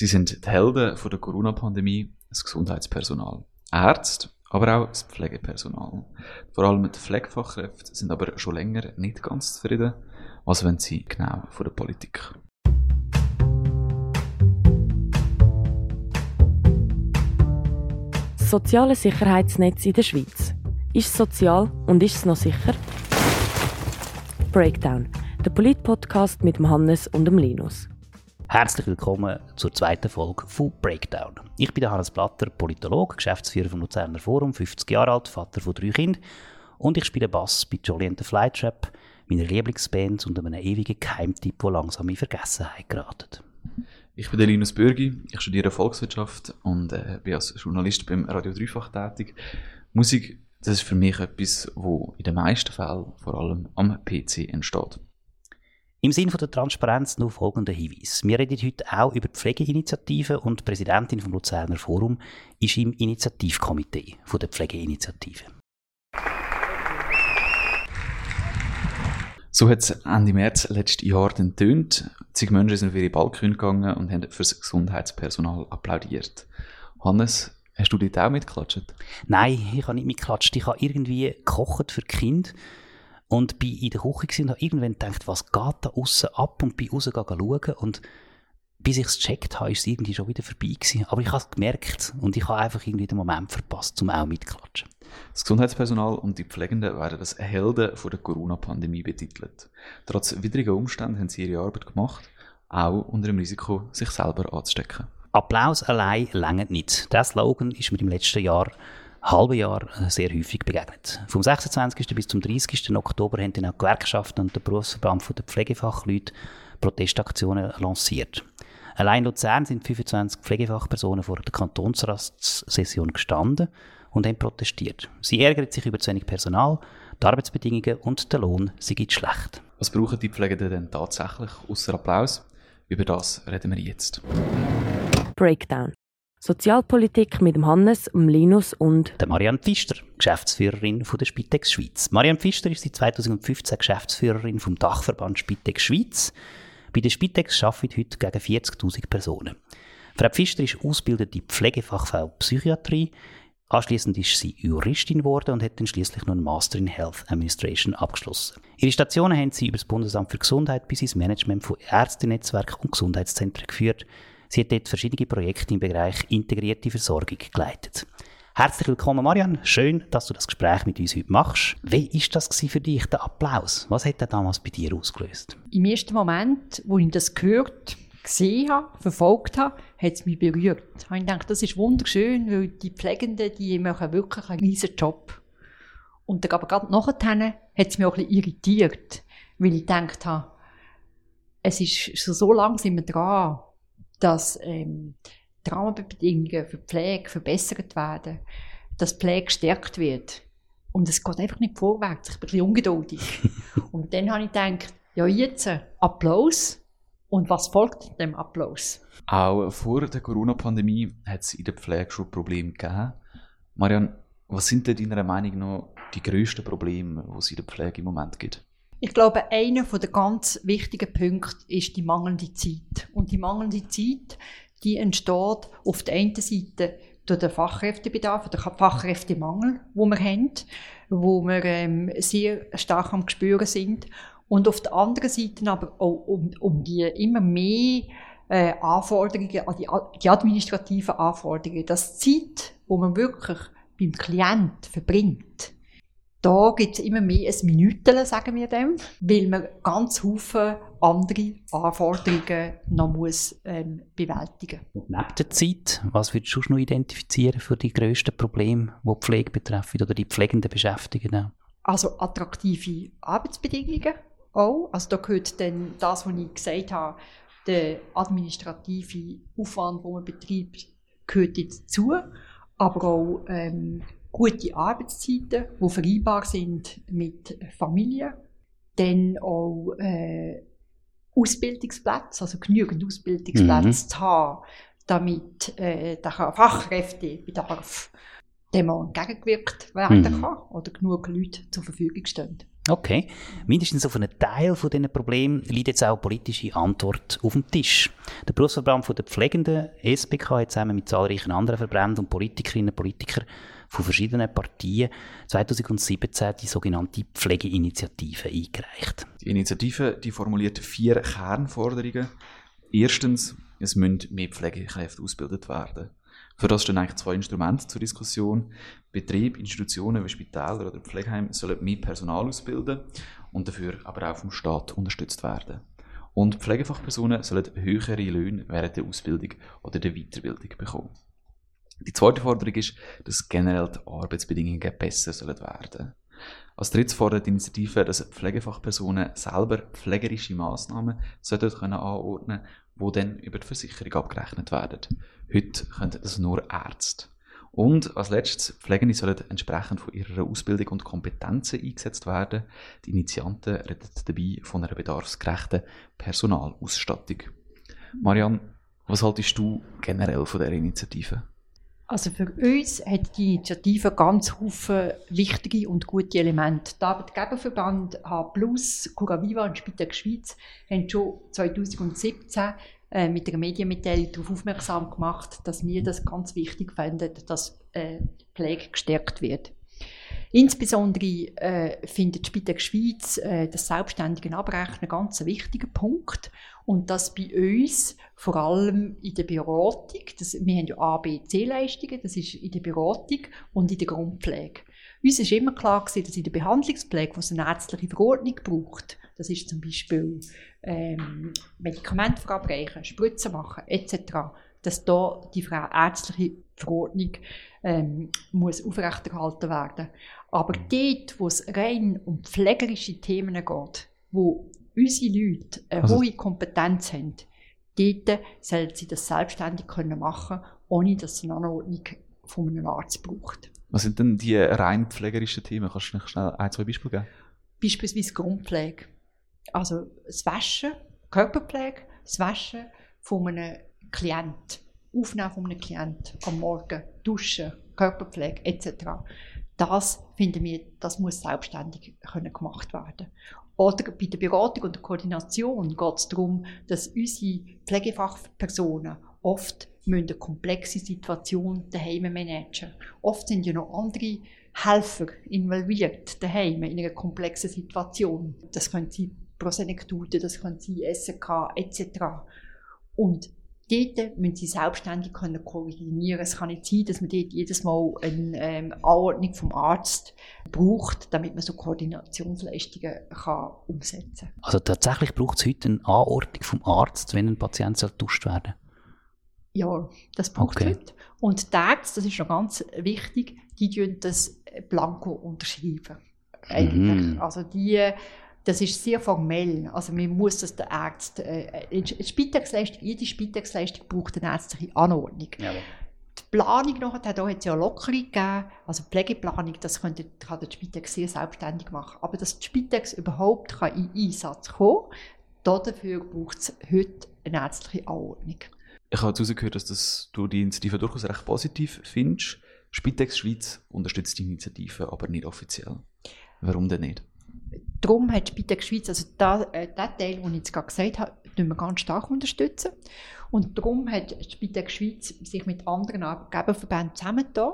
Sie sind die Helden von der Corona-Pandemie, das Gesundheitspersonal, Ärzte, aber auch das Pflegepersonal. Vor allem die Pflegefachkräfte sind aber schon länger nicht ganz zufrieden. Was wollen sie genau von der Politik? soziale Sicherheitsnetz in der Schweiz. Ist es sozial und ist es noch sicher? Breakdown, der Polit-Podcast mit Hannes und dem Linus. Herzlich willkommen zur zweiten Folge von Breakdown. Ich bin Hannes Blatter, Politologe, Geschäftsführer vom Luzerner Forum, 50 Jahre alt, Vater von drei Kindern und ich spiele Bass bei Jolly and the Flytrap, meiner Lieblingsband und einem ewigen Geheimtipp, der langsam in Vergessenheit geratet. Ich bin Linus Bürgi, ich studiere Volkswirtschaft und äh, bin als Journalist beim Radio Dreifach tätig. Musik, das ist für mich etwas, wo in den meisten Fällen vor allem am PC entsteht. Im Sinne der Transparenz noch folgender Hinweis. Wir reden heute auch über die Pflegeinitiative und die Präsidentin vom Luzerner Forum ist im Initiativkomitee der Pflegeinitiative. So hat es Ende März letztes Jahr dann tönt. Zig Menschen sind auf ihre Balkone gegangen und haben für das Gesundheitspersonal applaudiert. Hannes, hast du dort auch mitgeklatscht? Nein, ich habe nicht mitgeklatscht. Ich habe irgendwie gekocht für Kind und bin in der Küche und habe irgendwann gedacht, was geht da außen ab und bin rausgegangen schauen und bis ich es gecheckt habe, ist es irgendwie schon wieder vorbei gewesen. Aber ich habe es gemerkt und ich habe einfach irgendwie den Moment verpasst, um auch mitzuklatschen. Das Gesundheitspersonal und die Pflegenden werden als Helden von der Corona-Pandemie betitelt. Trotz widriger Umstände haben sie ihre Arbeit gemacht, auch unter dem Risiko, sich selber anzustecken. Applaus allein längert nicht. Der Slogan ist mir im letzten Jahr halben Jahr sehr häufig begegnet. Vom 26. bis zum 30. Oktober haben dann auch Gewerkschaften und der Berufsverband der Pflegefachleute Protestaktionen lanciert. Allein in Luzern sind 25 Pflegefachpersonen vor der Kantonsratssession gestanden und haben protestiert. Sie ärgern sich über zu wenig Personal, die Arbeitsbedingungen und der Lohn sind schlecht. Was brauchen die Pflegenden denn tatsächlich, außer Applaus? Über das reden wir jetzt. Breakdown. Sozialpolitik mit dem Hannes, dem Linus und der Marianne Pfister, Geschäftsführerin von der Spitex Schweiz. Marianne Pfister ist seit 2015 Geschäftsführerin vom Dachverband Spitex Schweiz. Bei der Spitex arbeiten heute gegen 40.000 Personen. Frau Pfister ist ausgebildete Pflegefachfrau Psychiatrie. Anschließend ist sie Juristin geworden und hat dann schließlich noch einen Master in Health Administration abgeschlossen. Ihre Stationen haben sie über das Bundesamt für Gesundheit bis ins Management von Ärztenetzwerken und Gesundheitszentren geführt. Sie hat dort verschiedene Projekte im Bereich integrierte Versorgung geleitet. Herzlich willkommen, Marian. Schön, dass du das Gespräch mit uns heute machst. Wie war das für dich, der Applaus? Was hat er damals bei dir ausgelöst? Im ersten Moment, wo ich das gehört gesehen habe, verfolgt habe, hat es mich berührt. Ich gedacht, das ist wunderschön, weil die Pflegenden, die machen wirklich einen riesen Job. Und dann aber gerade nachher hat es mich auch ein bisschen irritiert, weil ich gedacht habe, es ist schon so wir dran, dass ähm, die Rahmenbedingungen für Pflege verbessert werden, dass Pflege gestärkt wird. Und es geht einfach nicht vorwärts. Ich bin ein bisschen ungeduldig. und dann habe ich gedacht, ja jetzt, Applaus. Und was folgt dem Applaus? Auch vor der Corona-Pandemie hat es in der Pflege schon Probleme gegeben. Marianne, was sind denn deiner Meinung nach die grössten Probleme, die es in der Pflege im Moment gibt? Ich glaube, einer der ganz wichtigen Punkte ist die mangelnde Zeit. Und die mangelnde Zeit, die entsteht auf der einen Seite durch den Fachkräftebedarf, den Fachkräftemangel, wo wir haben, wo wir ähm, sehr stark am Gespüren sind. Und auf der anderen Seite aber auch um, um die immer mehr äh, Anforderungen, die, die administrativen Anforderungen, das Zeit, wo man wirklich beim Klient verbringt, da gibt es immer mehr ein Minütchen, sagen wir dem, weil man ganz viele andere Anforderungen noch muss, ähm, bewältigen muss. Neben der Zeit, was würdest du noch identifizieren für die grössten Probleme, die die Pflege betreffen oder die Pflegenden beschäftigen? Also attraktive Arbeitsbedingungen auch. Also da gehört dann das, was ich gesagt habe, der administrative Aufwand, den man betreibt, gehört dazu. Aber auch ähm, gute Arbeitszeiten, die vereinbar sind mit Familie. Dann auch äh, Ausbildungsplätze, also genügend Ausbildungsplätze mhm. zu haben, damit äh, der Fachkräftebedarf dem entgegengewirkt werden mhm. kann oder genug Leute zur Verfügung stehen. Okay. Mindestens auf einen Teil von diesen Problemen liegt jetzt auch politische Antwort auf dem Tisch. Der Berufsverband der Pflegenden, SBK, hat zusammen mit zahlreichen anderen Verbänden und Politikerinnen und Politikern von verschiedenen Partien 2017 die sogenannte Pflegeinitiative eingereicht. Die Initiative die formuliert vier Kernforderungen. Erstens, es müssen mehr Pflegekräfte ausgebildet werden. Für das stehen eigentlich zwei Instrumente zur Diskussion. Betriebe, Institutionen wie Spitäler oder Pflegeheime sollen mehr Personal ausbilden und dafür aber auch vom Staat unterstützt werden. Und Pflegefachpersonen sollen höhere Löhne während der Ausbildung oder der Weiterbildung bekommen. Die zweite Forderung ist, dass generell die Arbeitsbedingungen besser sollen werden Als drittes fordert die Initiative, dass Pflegefachpersonen selber pflegerische Massnahmen sollten können anordnen die dann über die Versicherung abgerechnet werden. Heute können das nur Ärzte. Und als letztes, Pflegende sollen entsprechend von ihrer Ausbildung und Kompetenzen eingesetzt werden. Die Initianten reden dabei von einer bedarfsgerechten Personalausstattung. Marianne, was haltest du generell von der Initiative? Also für uns hat die Initiative ganz viele wichtige und gute Elemente. Der Arbeitgeberverband H+, Curaviva und Spitex Schweiz haben schon 2017 äh, mit der Medienmitteilung darauf aufmerksam gemacht, dass wir das ganz wichtig finden, dass äh, Pflege gestärkt wird. Insbesondere äh, findet Spitex Schweiz äh, das selbstständige Abrechnen ganz ein wichtiger Punkt und das bei uns vor allem in der Beratung, das, wir haben ja A, B, C-Leistungen, das ist in der Beratung und in der Grundpflege. Uns ist immer klar gewesen, dass in der Behandlungspflege, wo es eine ärztliche Verordnung braucht, das ist zum Beispiel ähm, Medikamente verabreichen, Spritzen machen etc., dass da die ärztliche Verordnung ähm, muss aufrechterhalten werden. Aber dort, wo es rein um pflegerische Themen geht, wo unsere Leute eine also, hohe Kompetenz haben, dort sollen sie das selbstständig können machen ohne dass es eine Anordnung von einem Arzt braucht. Was sind denn die rein pflegerischen Themen? Kannst du noch schnell ein, zwei Beispiele geben? Beispielsweise Grundpflege. Also das Waschen, Körperpflege, das Waschen von einem Klient, Aufnehmen von einem Klient am Morgen, Duschen, Körperpflege etc. Das finden wir, das muss selbstständig können gemacht werden. Oder bei der Beratung und der Koordination geht es darum, dass unsere Pflegefachpersonen oft müssen eine komplexe Situation daheim managen. Oft sind ja noch andere Helfer involviert daheim in einer komplexen Situation. Das können sie Prosenektute, das können sie SK etc. Und dort müssen sie selbstständig können koordinieren. Es kann nicht sein, dass man dort jedes Mal eine ähm, Anordnung vom Arzt braucht, damit man so Koordinationsleistungen kann umsetzen kann. Also tatsächlich braucht es heute eine Anordnung vom Arzt, wenn ein Patient getauscht werden Ja, das braucht okay. heute. Und die Ärzte, das ist noch ganz wichtig, die tun das blanko unterschreiben. Eigentlich. Mhm. Also die das ist sehr formell. Also man muss das der Arzt, äh, Spitexleistung, jede Spitexleistung braucht eine ärztliche Anordnung. Ja. Die Planung nachher, da hat es ja Lockerung gegeben, also Pflegeplanung, das könnte, kann der Spitex sehr selbstständig machen. Aber dass die Spitex überhaupt kann in Einsatz kommen kann, dafür braucht es heute eine ärztliche Anordnung. Ich habe herausgehört, dass das, du die Initiative durchaus recht positiv findest. Spitex Schweiz unterstützt die Initiative, aber nicht offiziell. Warum denn nicht? Darum hat Spitex Schweiz, also da, äh, den Teil, den ich jetzt gerade gesagt habe, wir ganz stark unterstützen. Und darum hat Spitex Schweiz sich mit anderen Arbeitgeberverbänden zusammengetan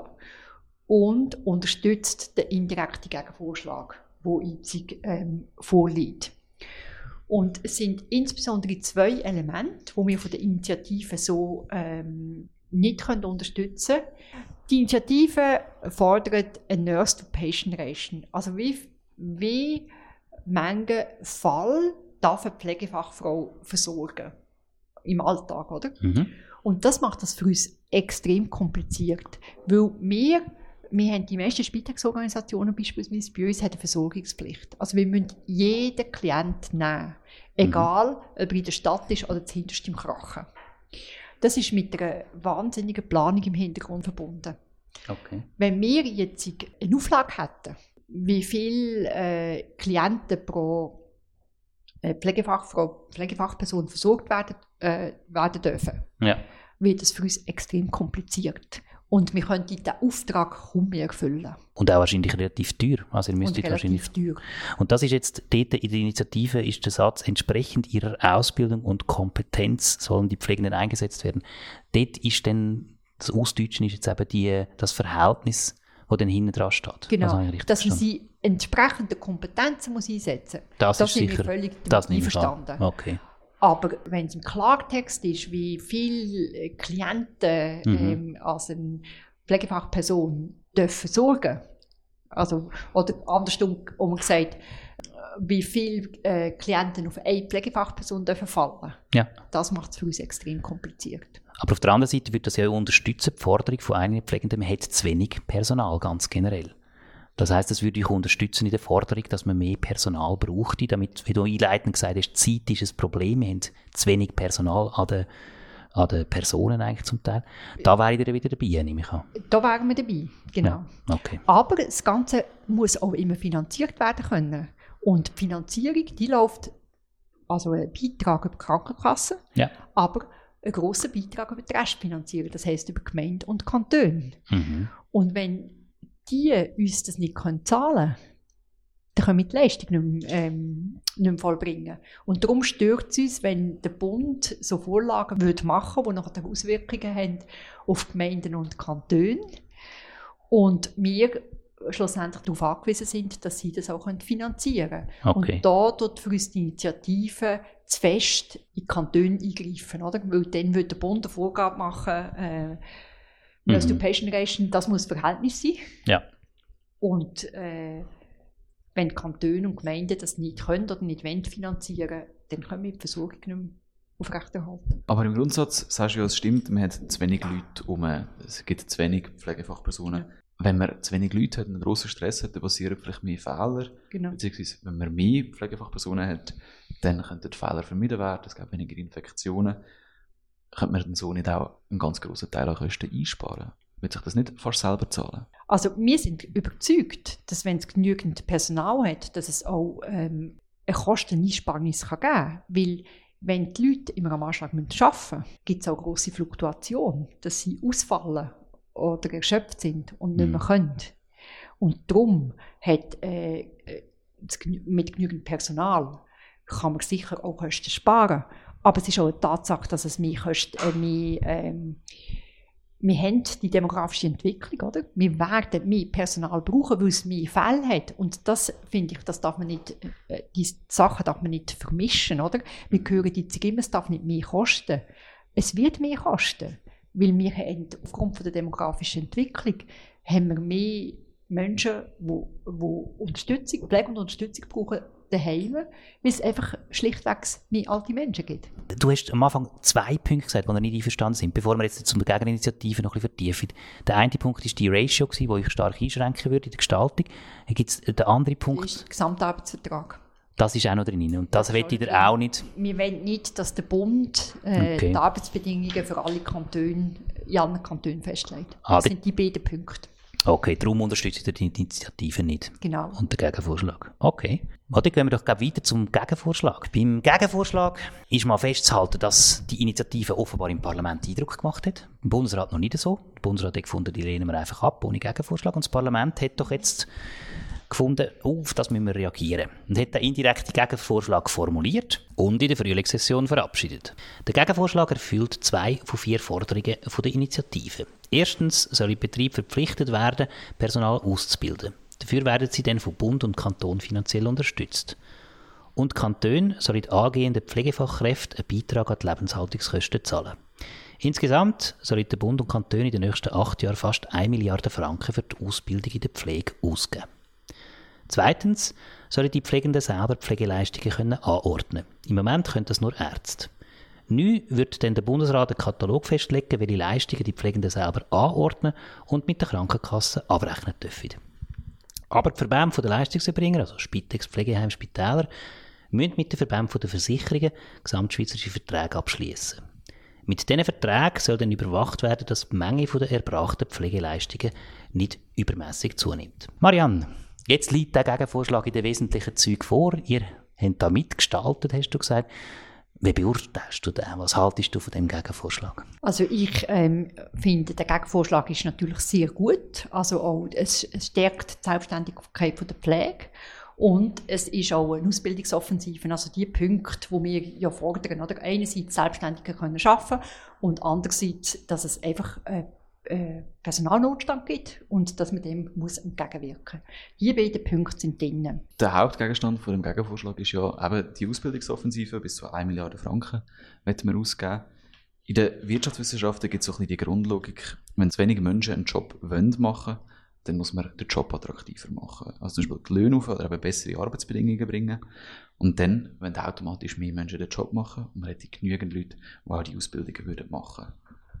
und unterstützt den indirekten Gegenvorschlag, der einzig ähm, vorliegt. Und es sind insbesondere zwei Elemente, die wir von der Initiative so ähm, nicht können unterstützen können. Die Initiative fordert eine Nurse-to-Patient-Ration. Also wie wie manchen Fall darf eine Pflegefachfrau versorgen im Alltag, oder? Mhm. Und das macht das für uns extrem kompliziert, weil wir wir haben die meisten Spitexorganisationen beispielsweise bei uns haben eine Versorgungspflicht. Also wir müssen jeden Klient nehmen, egal mhm. ob er in der Stadt ist oder zuhinterst im Krachen. Das ist mit einer wahnsinnigen Planung im Hintergrund verbunden. Okay. Wenn wir jetzt eine Auflage hätten, wie viele äh, Klienten pro äh, Pflegefachfrau, Pflegefachperson versorgt werden, äh, werden dürfen, ja. wird es für uns extrem kompliziert. Und wir könnten diesen Auftrag kaum mehr erfüllen. Und auch wahrscheinlich relativ teuer. Also ihr müsstet Und wahrscheinlich teuer. Und das ist jetzt dort in der Initiative ist der Satz, entsprechend ihrer Ausbildung und Kompetenz sollen die Pflegenden eingesetzt werden. Dort ist dann, das Ausdeutschen ist jetzt eben die, das Verhältnis, wo dann hinten dran steht. Genau, Das richtig dass man sie entsprechende Kompetenzen muss einsetzen muss. das, ist sind wir sicher, völlig das einverstanden. Okay. Aber wenn es im Klartext ist, wie viele Klienten Mhm. ähm, als eine Pflegefachperson dürfen sorgen, also, oder andersrum um gesagt, äh, wie viele äh, Klienten auf eine Pflegefachperson dürfen fallen, Ja. das macht es für uns extrem kompliziert. Aber auf der anderen Seite wird das ja unterstützen, die Forderung von einigen Pflegenden, man hat zu wenig Personal, ganz generell. Das heißt, das würde ich unterstützen in der Forderung, dass man mehr Personal brauchte, damit, wie du einleitend gesagt hast, Zeit ist ein Problem, wir haben zu wenig Personal an den, an den Personen eigentlich zum Teil. Da wäre ich dann wieder dabei, nehme ich an. Da wären wir dabei, genau. Ja, okay. Aber das Ganze muss auch immer finanziert werden können. Und die Finanzierung, die läuft, also ein Beitrag über die Krankenkasse, Ja. aber ein grosser Beitrag über die Restfinanzierung, das heisst über Gemeinde und Kantone. Mhm. Und wenn die uns das nicht können zahlen können, dann können wir die Leistung nicht mehr, ähm, nicht mehr vollbringen. Und darum stört es uns, wenn der Bund so Vorlagen würde machen würde, die nachher Auswirkungen haben auf Gemeinden und Kantone. Und wir schlussendlich darauf angewiesen sind, dass sie das auch können finanzieren können. Okay. Und da tut für uns die Initiative zu fest in die Kantone eingreifen. Oder? Weil dann würde der Bund eine Vorgabe machen, äh, Nurse Mhm. to Patient Ratio, das muss Verhältnis sein. Ja. Und äh, wenn die Kantone und Gemeinden das nicht können oder nicht wollen finanzieren, dann können wir die Versorgung nicht mehr aufrechterhalten. Aber im Grundsatz sagst du ja, es stimmt, man hat zu wenig Leute um, es gibt zu wenig Pflegefachpersonen. Wenn man zu wenig Leute hat und einen grossen Stress hat, dann passieren vielleicht mehr Fehler. Genau. Beziehungsweise, wenn man mehr Pflegefachpersonen hat, dann könnten die Fehler vermieden werden, es gibt weniger Infektionen. Könnte man dann so nicht auch einen ganz grossen Teil an Kosten einsparen? Wird sich das nicht fast selber zahlen? Also wir sind überzeugt, dass wenn es genügend Personal hat, dass es auch ähm, eine Kosteneinsparnis kann geben kann. Weil wenn die Leute immer am Anschlag arbeiten müssen, gibt es auch grosse Fluktuation, dass sie ausfallen oder erschöpft sind und nicht mehr Mhm. können. Und darum hat äh, äh, mit genügend Personal kann man sicher auch Kosten sparen. Aber es ist auch eine Tatsache, dass es mehr Kosten, äh, mehr, ähm, wir haben die demografische Entwicklung, oder? Wir werden mehr Personal brauchen, weil es mehr Fälle hat. Und das finde ich, das darf man nicht, äh, die Sachen darf man nicht vermischen, oder? Wir hören jetzt immer, es darf nicht mehr kosten. Es wird mehr kosten, weil wir haben, aufgrund von der demografischen Entwicklung haben wir mehr Menschen, die, die Unterstützung, Pflege und Unterstützung brauchen daheim, weil es einfach schlichtweg mehr alte Menschen gibt. Du hast am Anfang zwei Punkte gesagt, die noch nicht einverstanden sind, bevor wir jetzt zur Gegeninitiative noch ein bisschen vertiefen. Der eine Punkt ist die Ratio, die ich stark einschränken würde in der Gestaltung. Dann gibt es den anderen Das Punkt, ist der Gesamtarbeitsvertrag. Das ist auch noch drin. Und das Das will ich auch nicht. Wir wollen nicht, dass der Bund äh, Okay. die Arbeitsbedingungen für alle Kantone in allen Kantonen festlegt. Ah, Das die- sind die beiden Punkte. Okay, darum unterstützt ihr die Initiative nicht. Genau. Und der Gegenvorschlag. Okay. Dann gehen wir doch gleich weiter zum Gegenvorschlag. Beim Gegenvorschlag ist mal festzuhalten, dass die Initiative offenbar im Parlament Eindruck gemacht hat. Im Bundesrat noch nicht so. Der Bundesrat hat gefunden, die lehnen wir einfach ab, ohne Gegenvorschlag. Und das Parlament hat doch jetzt gefunden, auf das müssen wir reagieren. Und hat den indirekten Gegenvorschlag formuliert und in der Frühlingssession verabschiedet. Der Gegenvorschlag erfüllt zwei von vier Forderungen von der Initiative. Erstens soll der Betrieb verpflichtet werden, Personal auszubilden. Dafür werden sie dann von Bund und Kanton finanziell unterstützt. Und Kantone sollen angehenden Pflegefachkräften einen Beitrag an die Lebenshaltungskosten zahlen. Insgesamt sollen der Bund und Kantone in den nächsten acht Jahren fast 1 Milliarde Franken für die Ausbildung in der Pflege ausgeben. Zweitens sollen die Pflegenden selber Pflegeleistungen können anordnen Im Moment können das nur Ärzte. Neu wird dann der Bundesrat einen Katalog festlegen, welche Leistungen die Pflegenden selber anordnen und mit der Krankenkasse abrechnen dürfen. Aber die Verbände der Leistungserbringer, also Spitex, Pflegeheim, Spitäler, müssen mit den Verbänden der Versicherungen gesamtschweizerische Verträge abschließen. Mit diesen Verträgen soll dann überwacht werden, dass die Menge der erbrachten Pflegeleistungen nicht übermäßig zunimmt. Marianne, jetzt liegt der Gegenvorschlag in den wesentlichen Zügen vor. Ihr habt da mitgestaltet, hast du gesagt. Wie beurteilst du den? Was haltest du von dem Gegenvorschlag? Also ich ähm, finde, der Gegenvorschlag ist natürlich sehr gut. Also auch, es, stärkt die Selbstständigkeit von der Pflege. Und es ist auch eine Ausbildungsoffensive. Also die Punkte, die wir ja fordern, oder? Einerseits Selbstständige können arbeiten und andererseits, dass es einfach äh, äh, Personalnotstand gibt und dass man dem muss entgegenwirken muss. Die beiden Punkte sind drin. Der Hauptgegenstand von dem Gegenvorschlag ist ja eben die Ausbildungsoffensive, bis zu 1 Milliarde Franken möchten wir ausgeben. In den Wirtschaftswissenschaften gibt es auch ein die Grundlogik, wenn es wenige Menschen einen Job wollen machen dann muss man den Job attraktiver machen. Also zum Beispiel die Löhne auf oder eben bessere Arbeitsbedingungen bringen. Und dann, wenn automatisch mehr Menschen den Job machen und man hätte genügend Leute, die auch die Ausbildungen würden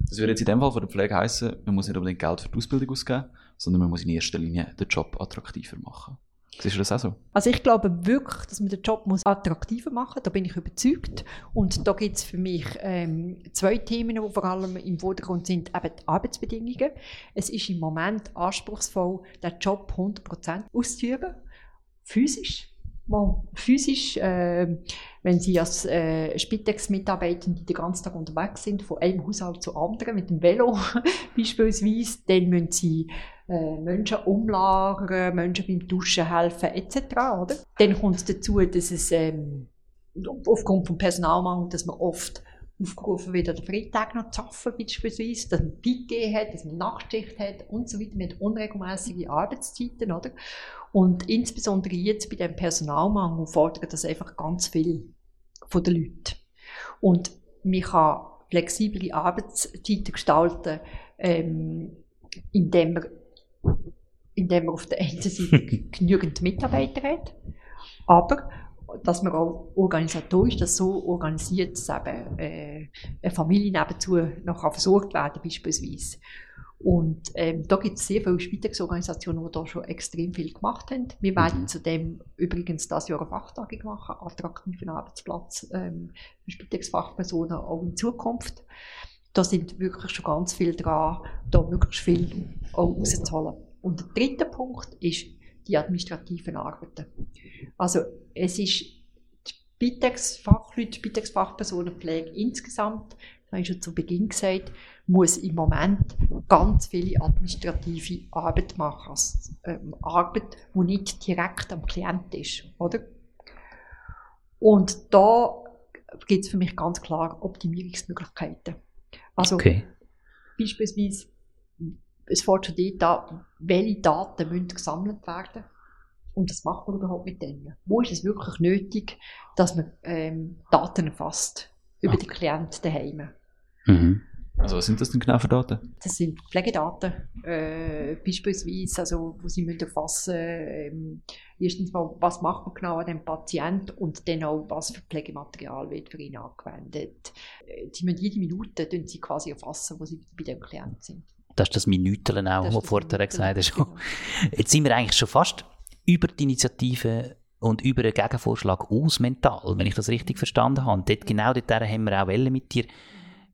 das würde jetzt in dem Fall von der Pflege heißen, man muss nicht unbedingt Geld für die Ausbildung ausgeben, sondern man muss in erster Linie den Job attraktiver machen. Siehst du das auch so? Also ich glaube wirklich, dass man den Job muss attraktiver machen muss. Da bin ich überzeugt. Und da gibt es für mich ähm, zwei Themen, die vor allem im Vordergrund sind. Eben die Arbeitsbedingungen. Es ist im Moment anspruchsvoll, den Job 100% auszuüben. Physisch mal physisch, äh, wenn Sie als äh, Spitex-Mitarbeitende den ganzen Tag unterwegs sind, von einem Haushalt zu anderen, mit dem Velo beispielsweise, dann müssen Sie äh, Menschen umlagern, Menschen beim Duschen helfen etc. Oder? Dann kommt es dazu, dass es ähm, aufgrund vom Personalmangel, dass man oft aufgerufen wird, an Freitag noch zu arbeiten, beispielsweise, dass man Piquet hat, dass man Nachtschicht hat und so weiter, mit unregelmäßigen Arbeitszeiten, oder? Und insbesondere jetzt bei dem Personalmangel fordert das einfach ganz viel von den Leuten. Und man kann flexible Arbeitszeiten gestalten, ähm, indem man, indem man auf der einen Seite genügend Mitarbeiter hat, aber dass man auch organisatorisch das so organisiert, dass eben äh, eine Familie nebenzu noch versorgt werden beispielsweise. Und ähm, da gibt es sehr viele Spitexorganisationen, die da schon extrem viel gemacht haben. Wir mhm. werden zudem übrigens das Jahr eine Fachtagung machen, attraktiven Arbeitsplatz ähm, für Spitex-Fachpersonen auch in Zukunft. Da sind wirklich schon ganz viel dran, da möglichst viel auch rauszuholen. Und der dritte Punkt ist die administrativen Arbeiten. Also es ist die Spitex-Fachleute, Spitex-Fachpersonenpflege insgesamt, habe ich schon zu Beginn gesagt, muss im Moment ganz viele administrative Arbeit machen. Also, ähm, Arbeit, die nicht direkt am Klient ist, oder? Und da gibt es für mich ganz klar Optimierungsmöglichkeiten. Also okay. beispielsweise, es fällt schon dort an, welche Daten müssen gesammelt werden und das macht man überhaupt mit denen. Wo ist es wirklich nötig, dass man ähm, Daten erfasst über okay. die Klienten daheim? Mhm. Also was sind das denn genau für Daten? Das sind Pflegedaten, äh, beispielsweise, also, wo Sie müssen erfassen ähm, erstens mal, was macht man genau an dem Patienten und dann auch, was für Pflegematerial wird für ihn angewendet. Äh, Sie müssen jede Minute Sie quasi erfassen, wo Sie bei dem Klienten sind. Das ist das Minüteln auch, was du vorher gesagt hast. Genau. Jetzt sind wir eigentlich schon fast über die Initiative und über einen Gegenvorschlag aus mental, wenn ich das richtig verstanden habe. Dort, genau dort haben wir auch Welle mit dir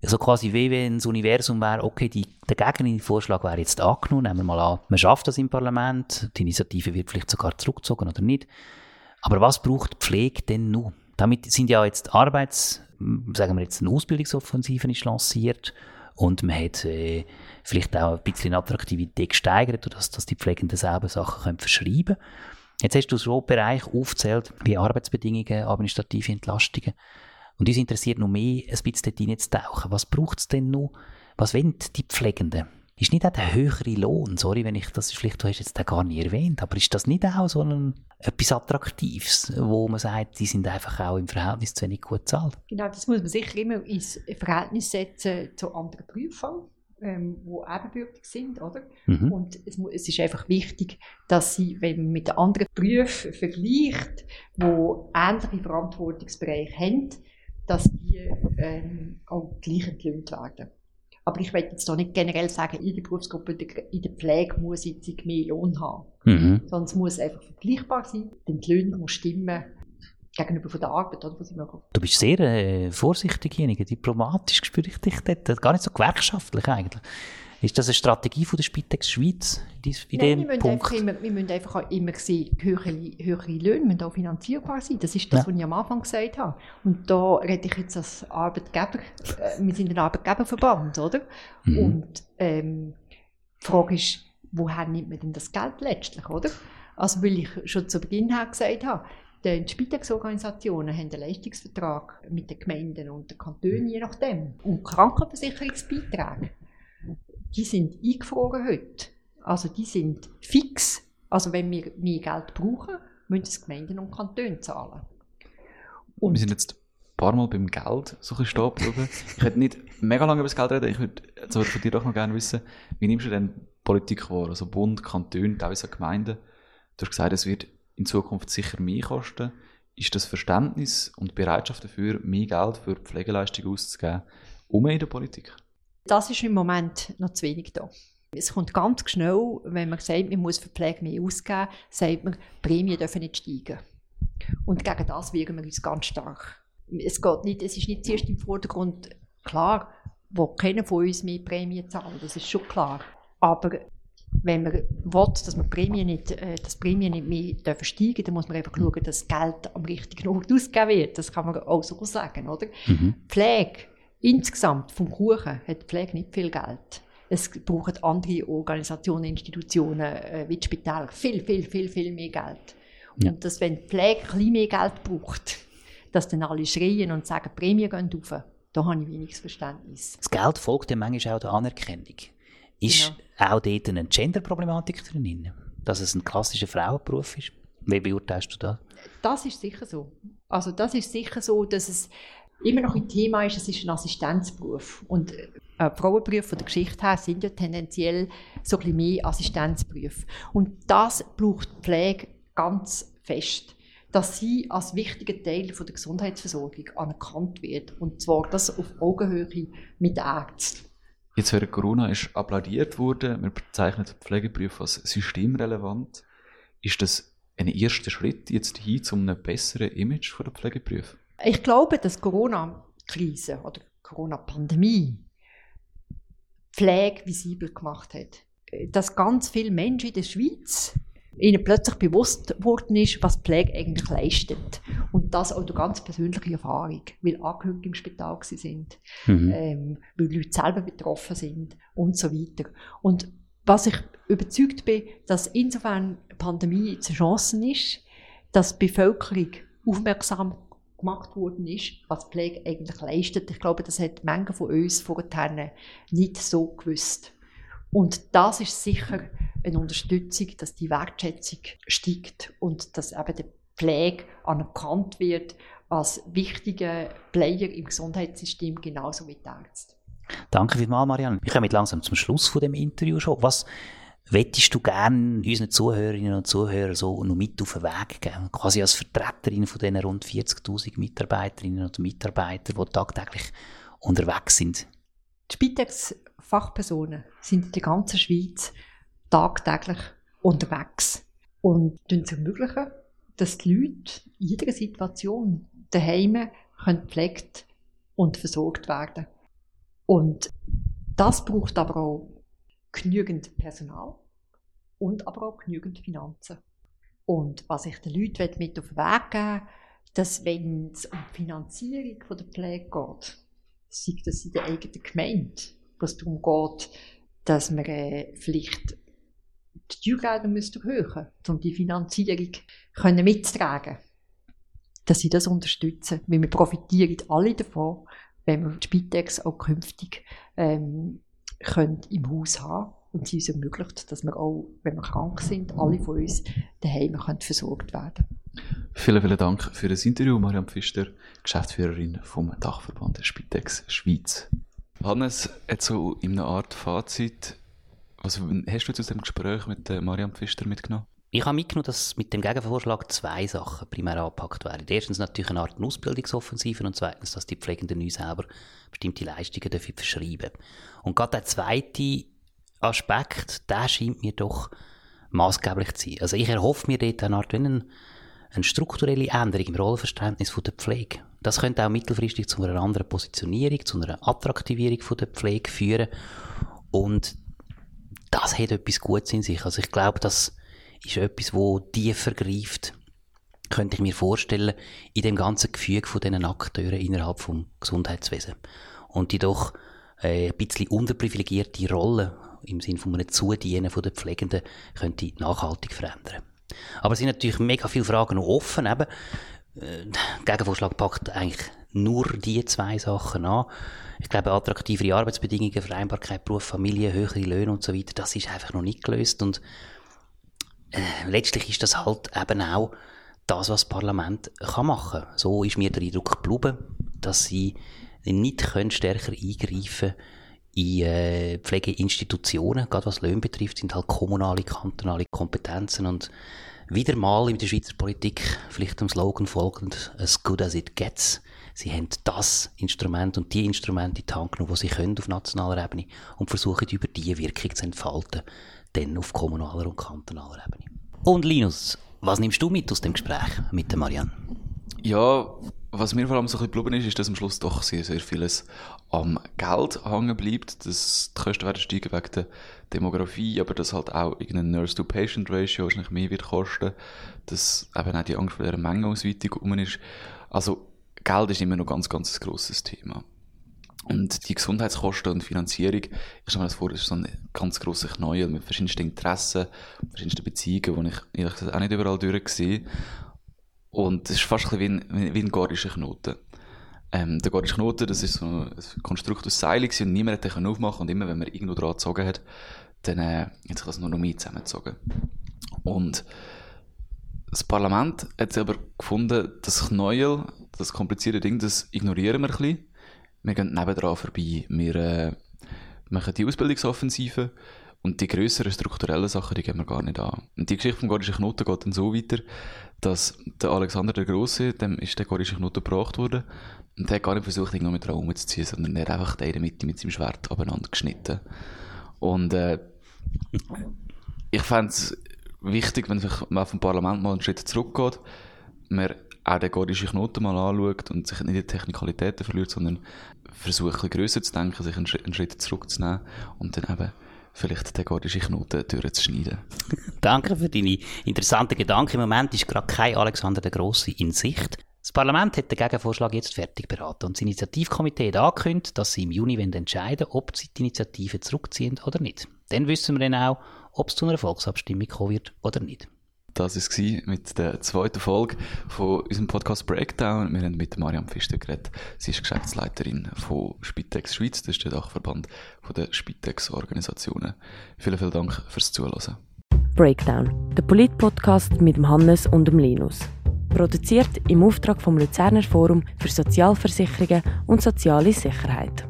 so quasi wie wenn das Universum wäre, okay, die, der Gegenvorschlag wäre jetzt angenommen, nehmen wir mal an, man schafft das im Parlament, die Initiative wird vielleicht sogar zurückgezogen oder nicht. Aber was braucht die Pflege denn nun? Damit sind ja jetzt Arbeits, sagen wir jetzt, eine Ausbildungsoffensive ist lanciert und man hat äh, vielleicht auch ein bisschen Attraktivität gesteigert, dass, dass die Pflegenden selber Sachen können verschreiben können. Jetzt hast du so Bereich aufgezählt, wie Arbeitsbedingungen, administrative Entlastungen. Und uns interessiert noch mehr, ein bisschen dort reinzutauchen. Was braucht es denn noch? Was wollen die Pflegenden? Ist nicht auch der höhere Lohn, sorry, wenn ich das vielleicht, du hast jetzt den gar nicht erwähnt, aber ist das nicht auch so ein, etwas Attraktives, wo man sagt, die sind einfach auch im Verhältnis zu wenig gut bezahlt? Genau, das muss man sicher immer ins Verhältnis setzen zu anderen Prüfern, ähm, die ebenbürtig sind, oder? Mhm. Und es, es, ist einfach wichtig, dass sie, wenn man mit anderen Berufen vergleicht, die ähnliche Verantwortungsbereiche haben, dass die ähm, auch gleich entlöhnt werden. Aber ich möchte jetzt doch nicht generell sagen, jede Berufsgruppe in der Pflege muss jetzt mehr Lohn haben. Mhm. Sondern es muss einfach vergleichbar sein. Die Entlöhnung muss stimmen gegenüber von der Arbeit, oder, was sie machen. Du bist sehr äh, vorsichtig, diplomatisch spüre ich dich dort, gar nicht so gewerkschaftlich eigentlich. Ist das eine Strategie von der Spitex Schweiz in Nein, dem wir Punkt? Müssen immer, wir müssen einfach auch immer sehen, höhere, höhere Löhne müssen auch finanzierbar sein. Das ist das, Ja. was ich am Anfang gesagt habe. Und da rede ich jetzt als Arbeitgeber, äh, wir sind ein Arbeitgeberverband, oder? Mhm. Und ähm, die Frage ist, woher nimmt man denn das Geld letztlich, oder? Also, weil ich schon zu Beginn gesagt habe, die Spitex-Organisationen haben einen Leistungsvertrag mit den Gemeinden und den Kantonen, je nachdem. Und Krankenversicherungsbeiträge, die sind eingefroren heute. Also die sind fix. Also wenn wir mehr Geld brauchen, müssen es Gemeinden und Kantone zahlen. Wir sind jetzt ein paar Mal beim Geld so ein stehen. Ich hätte nicht mega lange über das Geld reden. Ich würde von dir doch noch gerne wissen, wie nimmst du denn Politik wahr? Also Bund, Kanton, teilweise Gemeinden. Du hast gesagt, es wird in Zukunft sicher mehr kosten. Ist das Verständnis und Bereitschaft dafür, mehr Geld für Pflegeleistungen auszugeben, um in der Politik? Das ist im Moment noch zu wenig da. Es kommt ganz schnell, wenn man sagt, man muss für Pflege mehr ausgeben, sagt man, die Prämien dürfen nicht steigen. Und gegen das wehren wir uns ganz stark. Es, geht nicht, es ist nicht zuerst im Vordergrund klar, wo keiner von uns mehr Prämien zahlen, das ist schon klar. Aber wenn man will, dass man die Prämien nicht, äh, dass Prämien nicht mehr dürfen steigen, dann muss man einfach schauen, dass das Geld am richtigen Ort ausgegeben wird. Das kann man auch so sagen, oder? Mhm. Pflege, insgesamt vom Kuchen, hat die Pflege nicht viel Geld. Es brauchen andere Organisationen, Institutionen, äh, wie die Spitäler, viel, viel, viel, viel mehr Geld. Ja. Und dass, wenn die Pflege ein bisschen mehr Geld braucht, dass dann alle schreien und sagen, die Prämien gehen rauf, da habe ich wenig Verständnis. Das Geld folgt ja manchmal auch der Anerkennung. Ist auch dort eine Gender-Problematik drin? Dass es ein klassischer Frauenberuf ist? Wie beurteilst du das? Das ist sicher so. Also das ist sicher so, dass es immer noch ein Thema ist, es ist ein Assistenzberuf. Und äh, Frauenberufe von der Geschichte her sind ja tendenziell so ein mehr Assistenzberufe. Und das braucht die Pflege ganz fest, dass sie als wichtiger Teil von der Gesundheitsversorgung anerkannt wird. Und zwar das auf Augenhöhe mit Ärzten. Jetzt während Corona ist applaudiert worden. Man bezeichnet den Pflegeberuf als systemrelevant. Ist das ein erster Schritt jetzt hin zu einem besseren Image der Pflegeberufe? Ich glaube, dass Corona-Krise oder Corona-Pandemie Pflege visibel gemacht hat. Dass ganz viele Menschen in der Schweiz ihnen plötzlich bewusst geworden ist, was Pflege eigentlich leistet. Und das auch durch ganz persönliche Erfahrung, weil Angehörige im Spital sind, Mhm. ähm, weil Leute selber betroffen sind und so weiter. Und was ich überzeugt bin, dass insofern die Pandemie jetzt eine Chance ist, dass die Bevölkerung aufmerksam gemacht worden ist, was Pflege eigentlich leistet. Ich glaube, das hat manche von uns vorher nicht so gewusst. Und das ist sicher eine Unterstützung, dass die Wertschätzung steigt und dass eben die Pflege anerkannt wird als wichtiger Player im Gesundheitssystem, genauso wie die Ärzte. Danke vielmals, Marianne. Wir kommen langsam zum Schluss von dem Interview schon. Was wettest du gerne unseren Zuhörerinnen und Zuhörern so noch mit auf den Weg geben? Quasi als Vertreterin von diesen rund 40.000 Mitarbeiterinnen und Mitarbeitern, die tagtäglich unterwegs sind. Die Spitex-Fachpersonen sind in der ganzen Schweiz tagtäglich unterwegs und es ermöglichen, dass die Leute in jeder Situation daheim können gepflegt und versorgt werden. Und das braucht aber auch genügend Personal und aber auch genügend Finanzen. Und was ich den Leuten mit auf den Weg geben dass wenn es um die Finanzierung der Pflege geht, sei das in der eigenen Gemeinde, wo es darum geht, dass man äh, vielleicht die Steuergelder müsste erhöhen um die Finanzierung können mitzutragen. Dass sie das unterstützen, weil wir profitieren alle davon, wenn wir die Spitex auch künftig ähm, können im Haus haben und sie uns ermöglicht, dass wir auch, wenn wir krank sind, alle von uns daheim können versorgt werden. Vielen, vielen Dank für das Interview, Marianne Pfister, Geschäftsführerin vom Dachverband der Spitex Schweiz. Hannes, jetzt so in einer Art Fazit, was hast du jetzt aus dem Gespräch mit äh, Marianne Pfister mitgenommen? Ich habe mitgenommen, dass mit dem Gegenvorschlag zwei Sachen primär angepackt werden. Erstens natürlich eine Art Ausbildungsoffensive und zweitens, dass die Pflegenden neu selber bestimmte Leistungen dafür verschreiben Und gerade der zweite Aspekt, der scheint mir doch maßgeblich zu sein. Also ich erhoffe mir dort eine Art, wenn ein eine strukturelle Änderung im Rollenverständnis von der Pflege. Das könnte auch mittelfristig zu einer anderen Positionierung, zu einer Attraktivierung von der Pflege führen. Und das hat etwas Gutes in sich. Also ich glaube, das ist etwas, wo tiefer greift, könnte ich mir vorstellen, in dem ganzen Gefüge von diesen Akteuren innerhalb vom Gesundheitswesen. Und die doch äh, ein bisschen unterprivilegierte Rolle im Sinne von einem Zudienen von den Pflegenden könnte nachhaltig verändern. Aber es sind natürlich mega viele Fragen noch offen. Eben, äh, der Gegenvorschlag packt eigentlich nur die zwei Sachen an. Ich glaube, attraktivere Arbeitsbedingungen, Vereinbarkeit, Beruf, Familie, höhere Löhne und so weiter, das ist einfach noch nicht gelöst. Und äh, letztlich ist das halt eben auch das, was das Parlament kann machen kann. So ist mir der Eindruck geblieben, dass sie nicht können stärker eingreifen in äh, Pflegeinstitutionen, gerade was Löhne betrifft, sind halt kommunale, kantonale Kompetenzen und wieder mal in der Schweizer Politik, vielleicht dem Slogan folgend, as good as it gets. Sie haben das Instrument und die Instrumente in die Hand genommen, die sie können auf nationaler Ebene und versuchen über diese Wirkung zu entfalten, dann auf kommunaler und kantonaler Ebene. Und Linus, was nimmst du mit aus dem Gespräch mit der Marianne? Ja, was mir vor allem so ein bisschen geblieben ist, ist, dass am Schluss doch sehr, sehr vieles am Geld hängen bleibt. Dass die Kosten werden steigen wegen der Demografie, aber dass halt auch irgendein Nurse-to-Patient-Ratio wahrscheinlich mehr wird kosten. Dass eben auch die Angst vor der Mengenausweitung um ist. Also, Geld ist immer noch ganz, ganz ein grosses Thema. Und die Gesundheitskosten und Finanzierung, ich stelle mir das vor, ist so ein ganz grosser Knäuel mit verschiedensten Interessen, verschiedensten Beziehungen, die ich ehrlich gesagt auch nicht überall durchsehe. Und es ist fast ein wie ein, wie ein gordischer Knoten. Ähm, der gordische Knoten, das ist so ein Konstrukt aus Seilen und niemand hat den aufmachen und immer wenn man irgendwo dran gezogen hat, dann äh, hat sich das nur noch mehr zusammengezogen. Und das Parlament hat sich aber gefunden, das Knäuel, das komplizierte Ding, das ignorieren wir ein bisschen. Wir gehen nebendran vorbei. Wir äh, machen die Ausbildungsoffensive und die grösseren strukturellen Sachen, die gehen wir gar nicht an. Und die Geschichte vom Gordischen Knoten geht dann so weiter, dass der Alexander der Große, dem ist der Gordische Knoten gebracht worden. Und der hat gar nicht versucht, ihn noch mit Raum zu ziehen, sondern er hat einfach in der Mitte mit seinem Schwert abeinander geschnitten. Und äh, ich fände wichtig, wenn man vom Parlament mal einen Schritt zurückgeht, man auch den gordischen Knoten mal anschaut und sich nicht die Technikalitäten verliert, sondern versucht, ein bisschen zu denken, sich einen Schritt zurückzunehmen und dann eben vielleicht den gordischen Knoten durchzuschneiden. Danke für deine interessanten Gedanken. Im Moment ist gerade kein Alexander der Große in Sicht. Das Parlament hat den Gegenvorschlag jetzt fertig beraten und das Initiativkomitee hat angekündigt, dass sie im Juni entscheiden ob sie die Initiative zurückziehen oder nicht. Dann wissen wir dann auch, ob es zu einer Volksabstimmung kommen wird oder nicht. Das war es mit der zweiten Folge von unserem Podcast Breakdown. Wir haben mit Mariam Pfister geredet. Sie ist Geschäftsleiterin von Spitex Schweiz. Das ist der Dachverband der Spitex-Organisationen. Vielen, vielen Dank fürs Zuhören. Breakdown, der Polit-Podcast mit dem Hannes und dem Linus. Produziert im Auftrag vom Luzerner Forum für Sozialversicherungen und soziale Sicherheit.